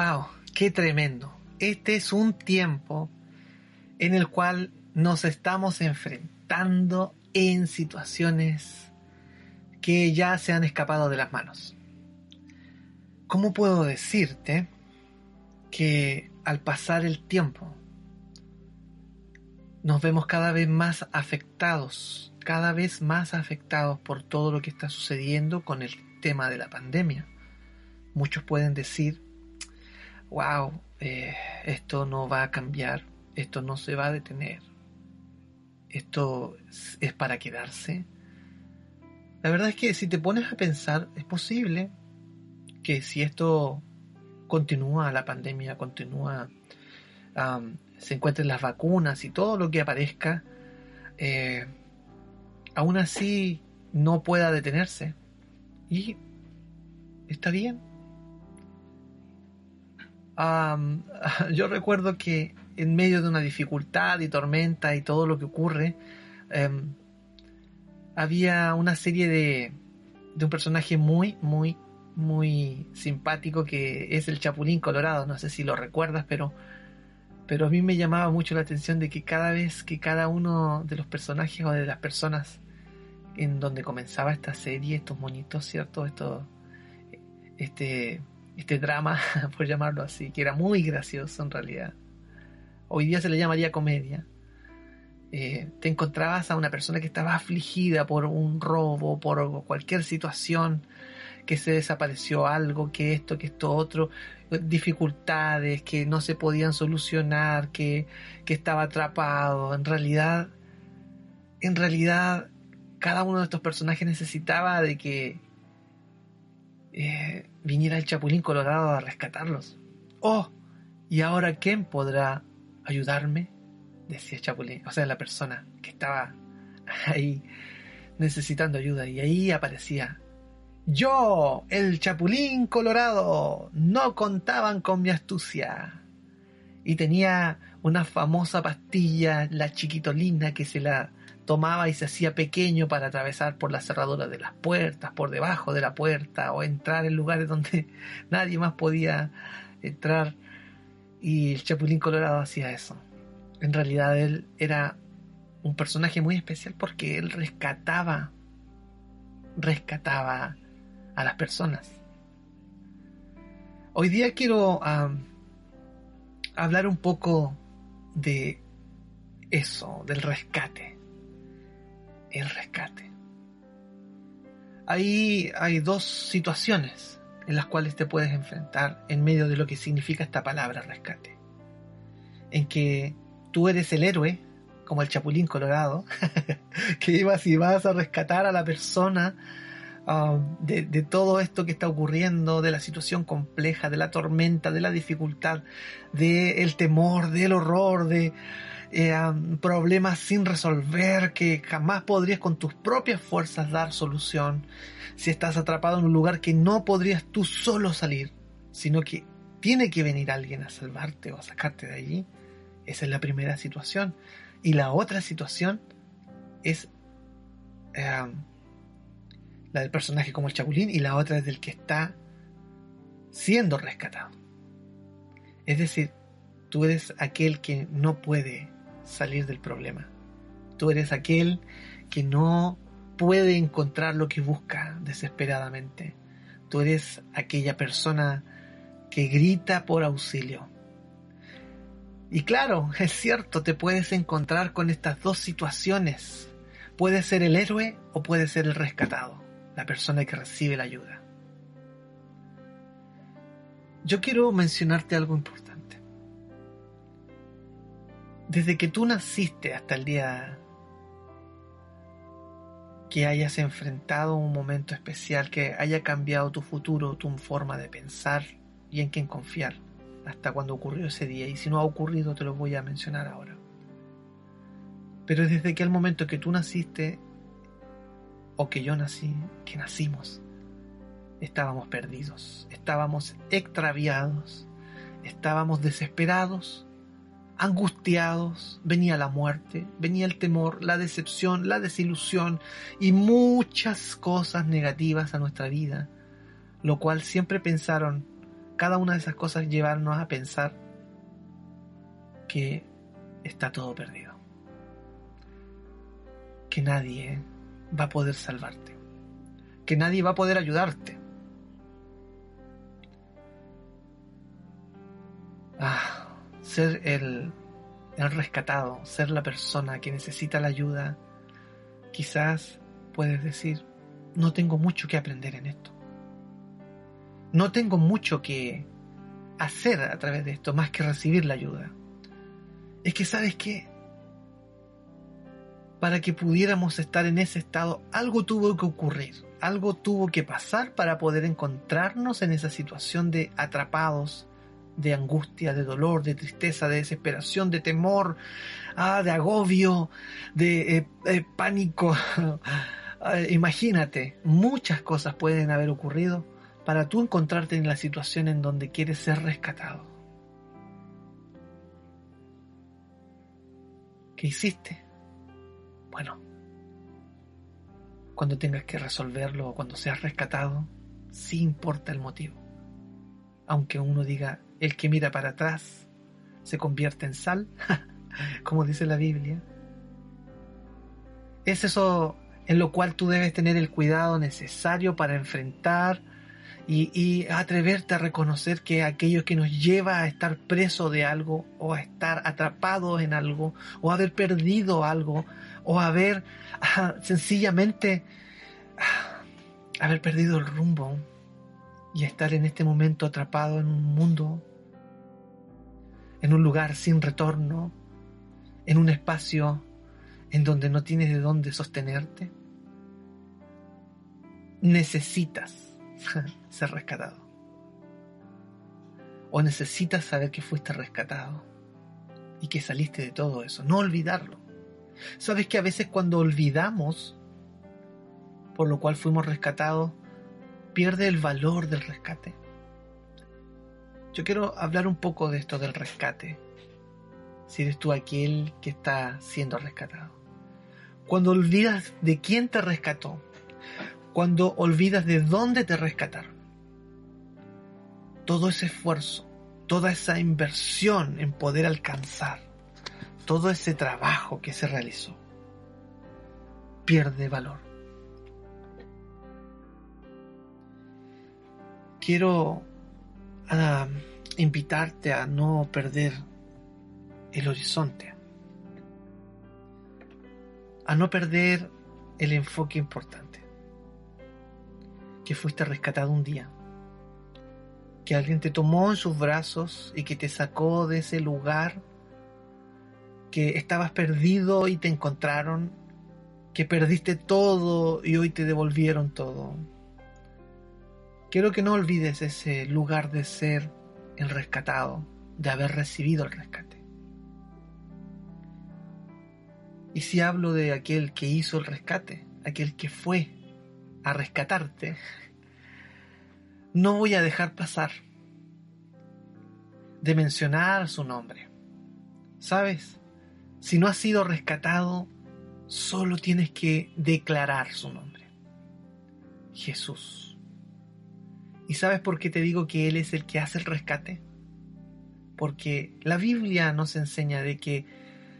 wow, qué tremendo. Este es un tiempo en el cual nos estamos enfrentando en situaciones que ya se han escapado de las manos. ¿Cómo puedo decirte que al pasar el tiempo nos vemos cada vez más afectados, cada vez más afectados por todo lo que está sucediendo con el tema de la pandemia? Muchos pueden decir, wow, eh, esto no va a cambiar, esto no se va a detener, esto es para quedarse. La verdad es que si te pones a pensar, es posible que si esto continúa, la pandemia continúa, se encuentren las vacunas y todo lo que aparezca, eh, aún así no pueda detenerse. Y está bien. yo recuerdo que en medio de una dificultad y tormenta y todo lo que ocurre, em, había una serie de, de un personaje muy, muy, muy simpático que es el Chapulín Colorado. No sé si lo recuerdas, pero, pero a mí me llamaba mucho la atención de que cada vez que cada uno de los personajes o de las personas en donde comenzaba esta serie, estos monitos, ¿cierto? Esto, este, este drama, por llamarlo así, que era muy gracioso en realidad hoy día se le llamaría comedia, eh, te encontrabas a una persona que estaba afligida por un robo, por cualquier situación, que se desapareció algo, que esto, que esto otro, dificultades que no se podían solucionar, que, que estaba atrapado. En realidad, en realidad, cada uno de estos personajes necesitaba de que eh, viniera el Chapulín Colorado a rescatarlos. Oh, ¿y ahora quién podrá ayudarme? Decía Chapulín, o sea, la persona que estaba ahí necesitando ayuda y ahí aparecía. Yo, el Chapulín Colorado, no contaban con mi astucia. Y tenía una famosa pastilla, la chiquitolina, que se la tomaba y se hacía pequeño para atravesar por la cerradura de las puertas, por debajo de la puerta, o entrar en lugares donde nadie más podía entrar y el Chapulín Colorado hacía eso. En realidad él era un personaje muy especial porque él rescataba, rescataba a las personas. Hoy día quiero hablar un poco de eso, del rescate. El rescate. Ahí hay dos situaciones en las cuales te puedes enfrentar en medio de lo que significa esta palabra rescate. En que tú eres el héroe, como el Chapulín Colorado, que ibas y vas a rescatar a la persona um, de, todo esto que está ocurriendo, de la situación compleja, de la tormenta, de la dificultad, del temor, del horror, de eh, problemas sin resolver que jamás podrías con tus propias fuerzas dar solución si estás atrapado en un lugar que no podrías tú solo salir, sino que tiene que venir alguien a salvarte o a sacarte de allí. Esa es la primera situación. Y la otra situación es la del personaje como el Chapulín y la otra es del que está siendo rescatado. Es decir, tú eres aquel que no puede salir del problema. Tú eres aquel que no puede encontrar lo que busca desesperadamente. Tú eres aquella persona que grita por auxilio. Y claro, es cierto, te puedes encontrar con estas dos situaciones. Puedes ser el héroe o puedes ser el rescatado, la persona que recibe la ayuda. Yo quiero mencionarte algo importante. Desde que tú naciste hasta el día que hayas enfrentado un momento especial, que haya cambiado tu futuro, tu forma de pensar y en quién confiar, hasta cuando ocurrió ese día. Y si no ha ocurrido, te lo voy a mencionar ahora. Pero desde que el momento que tú naciste, o que yo nací, que nacimos, estábamos perdidos, estábamos extraviados, estábamos desesperados angustiados, venía la muerte, venía el temor, la decepción, la desilusión y muchas cosas negativas a nuestra vida, lo cual siempre pensaron cada una de esas cosas llevarnos a pensar que está todo perdido. Que nadie va a poder salvarte. Que nadie va a poder ayudarte. Ah, ser el, el rescatado, ser la persona que necesita la ayuda, quizás puedes decir, no tengo mucho que aprender en esto. No tengo mucho que hacer a través de esto más que recibir la ayuda. Es que sabes que para que pudiéramos estar en ese estado, algo tuvo que ocurrir, algo tuvo que pasar para poder encontrarnos en esa situación de atrapados, de angustia, de dolor, de tristeza, de desesperación, de temor, ah, de agobio, de eh, eh, pánico. Ah, imagínate, muchas cosas pueden haber ocurrido para tú encontrarte en la situación en donde quieres ser rescatado. ¿Qué hiciste? Bueno, cuando tengas que resolverlo o cuando seas rescatado, sí importa el motivo. Aunque uno diga, el que mira para atrás se convierte en sal, como dice la Biblia. Es eso en lo cual tú debes tener el cuidado necesario para enfrentar y, atreverte a reconocer que aquello que nos lleva a estar preso de algo o a estar atrapados en algo o a haber perdido algo o a haber ah, sencillamente ah, haber perdido el rumbo y estar en este momento atrapado en un mundo, en un lugar sin retorno, en un espacio en donde no tienes de dónde sostenerte. Necesitas ser rescatado. O necesitas saber que fuiste rescatado y que saliste de todo eso. No olvidarlo. Sabes que a veces cuando olvidamos por lo cual fuimos rescatados, pierde el valor del rescate. Yo quiero hablar un poco de esto del rescate. Si eres tú aquel que está siendo rescatado. Cuando olvidas de quién te rescató, cuando olvidas de dónde te rescataron. Todo ese esfuerzo, toda esa inversión en poder alcanzar, todo ese trabajo que se realizó, pierde valor. Quiero ah, invitarte a no perder el horizonte, a no perder el enfoque importante que fuiste rescatado un día, que alguien te tomó en sus brazos y que te sacó de ese lugar, que estabas perdido y te encontraron, que perdiste todo y hoy te devolvieron todo. Quiero que no olvides ese lugar de ser el rescatado, de haber recibido el rescate. Y si hablo de aquel que hizo el rescate, aquel que fue a rescatarte, no voy a dejar pasar de mencionar su nombre. ¿Sabes? Si no has sido rescatado, solo tienes que declarar su nombre. Jesús. ¿Y sabes por qué te digo que Él es el que hace el rescate? Porque la Biblia nos enseña de que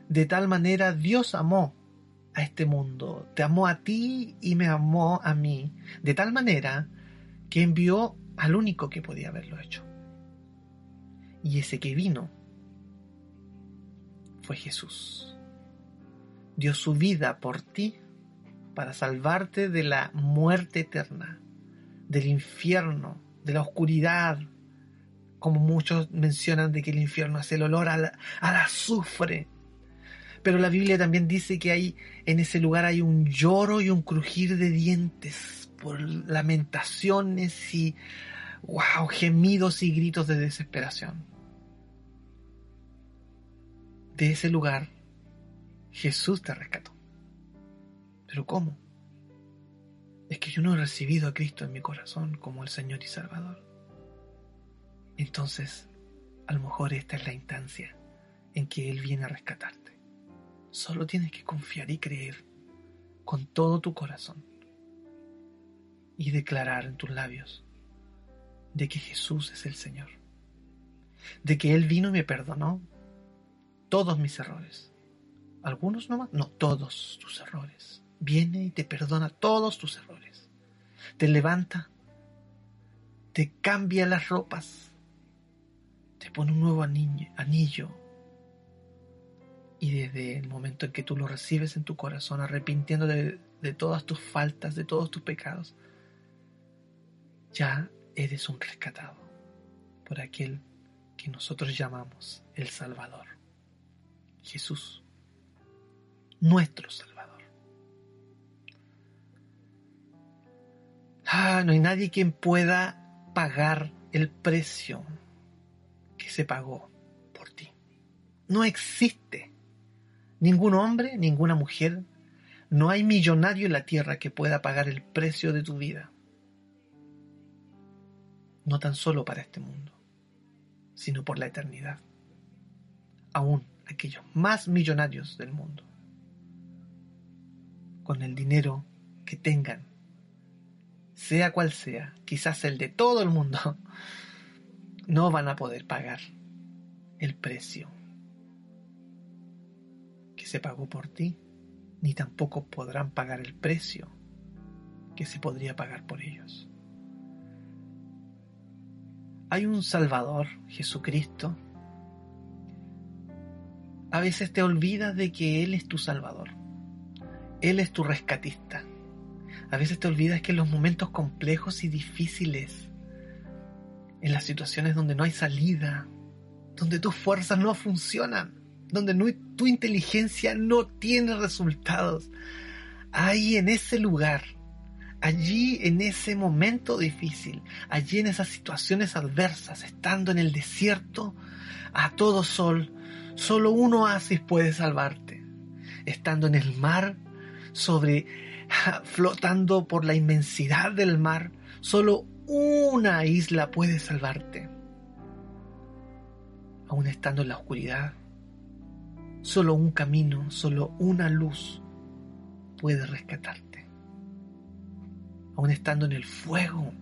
de tal manera Dios amó a este mundo, te amó a ti y me amó a mí, de tal manera que envió al único que podía haberlo hecho. Y ese que vino fue Jesús. Dio su vida por ti para salvarte de la muerte eterna, del infierno, de la oscuridad, como muchos mencionan de que el infierno es el olor a la, azufre, pero la Biblia también dice que hay en ese lugar hay un lloro y un crujir de dientes por lamentaciones y wow, gemidos y gritos de desesperación. De ese lugar Jesús te rescató. Pero ¿cómo? Es que yo no he recibido a Cristo en mi corazón como el Señor y Salvador. Entonces, a lo mejor esta es la instancia en que Él viene a rescatarte. Solo tienes que confiar y creer con todo tu corazón y declarar en tus labios, de que Jesús es el Señor, de que Él vino y me perdonó todos mis errores. Algunos nomás, no todos tus errores. Viene y te perdona todos tus errores. Te levanta, te cambia las ropas, te pone un nuevo anillo. Y desde el momento en que tú lo recibes en tu corazón, arrepintiéndote de todas tus faltas, de todos tus pecados, ya eres un rescatado por aquel que nosotros llamamos el Salvador. Jesús, nuestro Salvador. Ah, no hay nadie quien pueda pagar el precio que se pagó por ti. No existe ningún hombre, ninguna mujer, no hay millonario en la tierra que pueda pagar el precio de tu vida. No tan solo para este mundo, sino por la eternidad. Aún aquellos más millonarios del mundo, con el dinero que tengan, sea cual sea, quizás el de todo el mundo, no van a poder pagar el precio que se pagó por ti, ni tampoco podrán pagar el precio que se podría pagar por ellos. Hay un Salvador, Jesucristo, a veces te olvidas de que Él es tu Salvador. Él es tu rescatista. A veces te olvidas que en los momentos complejos y difíciles, en las situaciones donde no hay salida, donde tus fuerzas no funcionan, donde tu inteligencia no tiene resultados, ahí en ese lugar, allí en ese momento difícil, allí en esas situaciones adversas, estando en el desierto, a todo sol, Solo un oasis puede salvarte. Estando en el mar, sobre flotando por la inmensidad del mar, solo una isla puede salvarte. Aún estando en la oscuridad, solo un camino, solo una luz puede rescatarte. Aún estando en el fuego,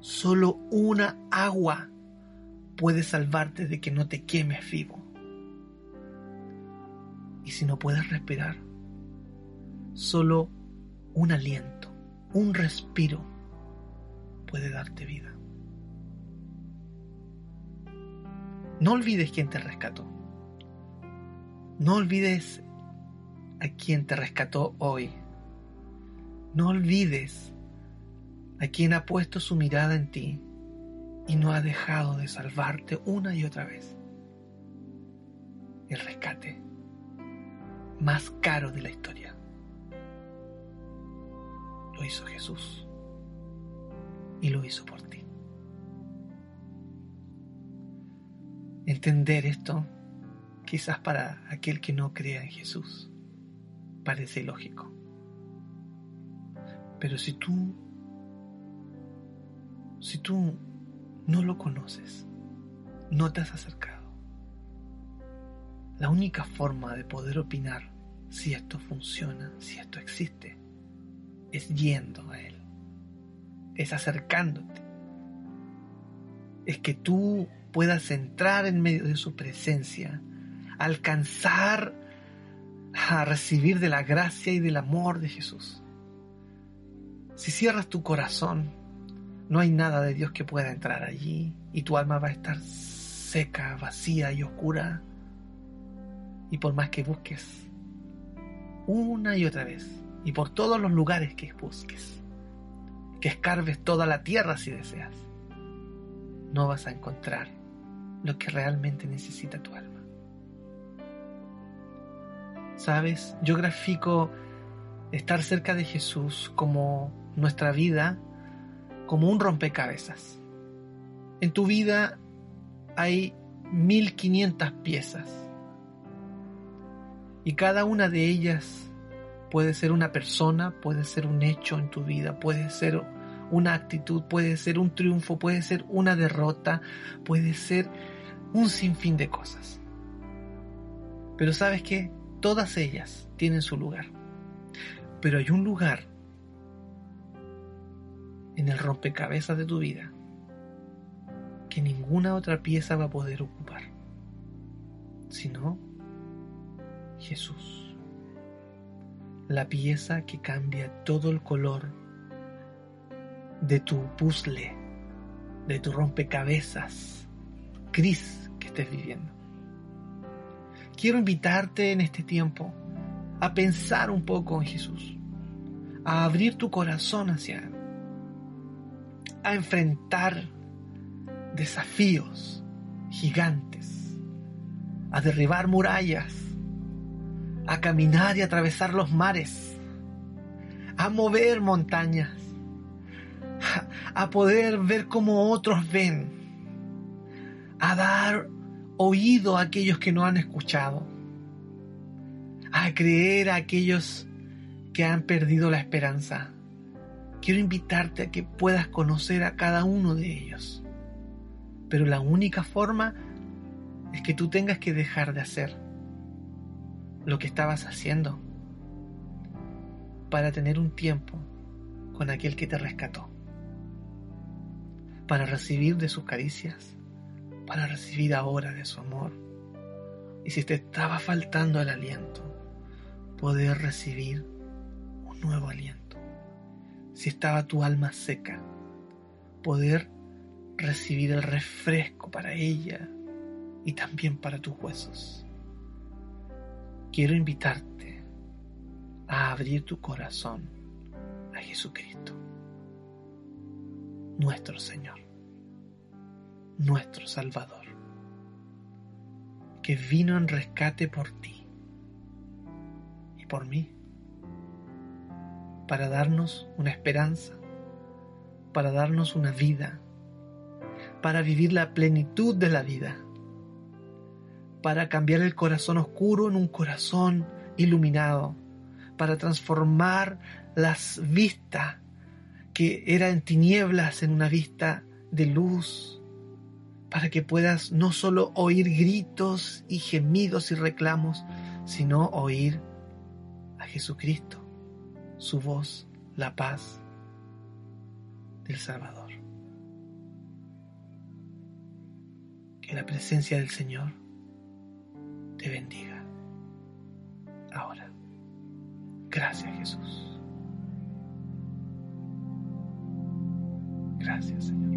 solo una agua puede salvarte de que no te quemes vivo. Y si no puedes respirar, solo un aliento, un respiro puede darte vida. No olvides quién te rescató. No olvides a quien te rescató hoy. No olvides a quien ha puesto su mirada en ti y no ha dejado de salvarte una y otra vez. El rescate más caro de la historia. Lo hizo Jesús y lo hizo por ti. Entender esto, quizás para aquel que no crea en Jesús, parece ilógico. Pero si tú, si tú no lo conoces, no te has acercado, la única forma de poder opinar si esto funciona, si esto existe, es yendo a Él, es acercándote, es que tú puedas entrar en medio de su presencia, alcanzar a recibir de la gracia y del amor de Jesús. Si cierras tu corazón, no hay nada de Dios que pueda entrar allí y tu alma va a estar seca, vacía y oscura y por más que busques, una y otra vez, y por todos los lugares que busques, que escarbes toda la tierra si deseas, no vas a encontrar lo que realmente necesita tu alma. Sabes, yo grafico estar cerca de Jesús como nuestra vida, como un rompecabezas. En tu vida hay 1500 piezas y cada una de ellas puede ser una persona, puede ser un hecho en tu vida, puede ser una actitud, puede ser un triunfo, puede ser una derrota, puede ser un sinfín de cosas. Pero sabes que todas ellas tienen su lugar. Pero hay un lugar en el rompecabezas de tu vida que ninguna otra pieza va a poder ocupar, sino Jesús, la pieza que cambia todo el color de tu puzzle, de tu rompecabezas gris que estés viviendo. Quiero invitarte en este tiempo a pensar un poco en Jesús, a abrir tu corazón hacia Él, a enfrentar desafíos gigantes, a derribar murallas, a caminar y atravesar los mares, a mover montañas, a poder ver como otros ven, a dar oído a aquellos que no han escuchado, a creer a aquellos que han perdido la esperanza. Quiero invitarte a que puedas conocer a cada uno de ellos. Pero la única forma es que tú tengas que dejar de hacer lo que estabas haciendo para tener un tiempo con aquel que te rescató, para recibir de sus caricias, para recibir ahora de su amor. Y si te estaba faltando el aliento, poder recibir un nuevo aliento. Si estaba tu alma seca, poder recibir el refresco para ella y también para tus huesos. Quiero invitarte a abrir tu corazón a Jesucristo, nuestro Señor, nuestro Salvador, que vino en rescate por ti y por mí, para darnos una esperanza, para darnos una vida para vivir la plenitud de la vida, para cambiar el corazón oscuro en un corazón iluminado, para transformar las vistas que eran tinieblas en una vista de luz, para que puedas no solo oír gritos y gemidos y reclamos, sino oír a Jesucristo, su voz, la paz del Salvador. Que la presencia del Señor te bendiga. Ahora. Gracias Jesús. Gracias Señor.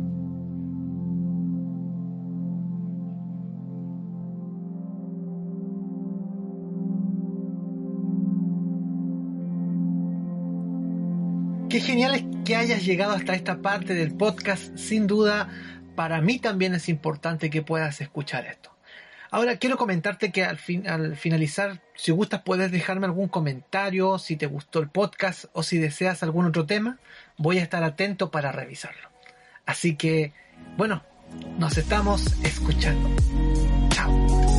Qué genial es que hayas llegado hasta esta parte del podcast. Sin duda, para mí también es importante que puedas escuchar esto. Ahora quiero comentarte que al, al finalizar, si gustas, puedes dejarme algún comentario, si te gustó el podcast o si deseas algún otro tema, voy a estar atento para revisarlo. Así que, bueno, nos estamos escuchando. Chao.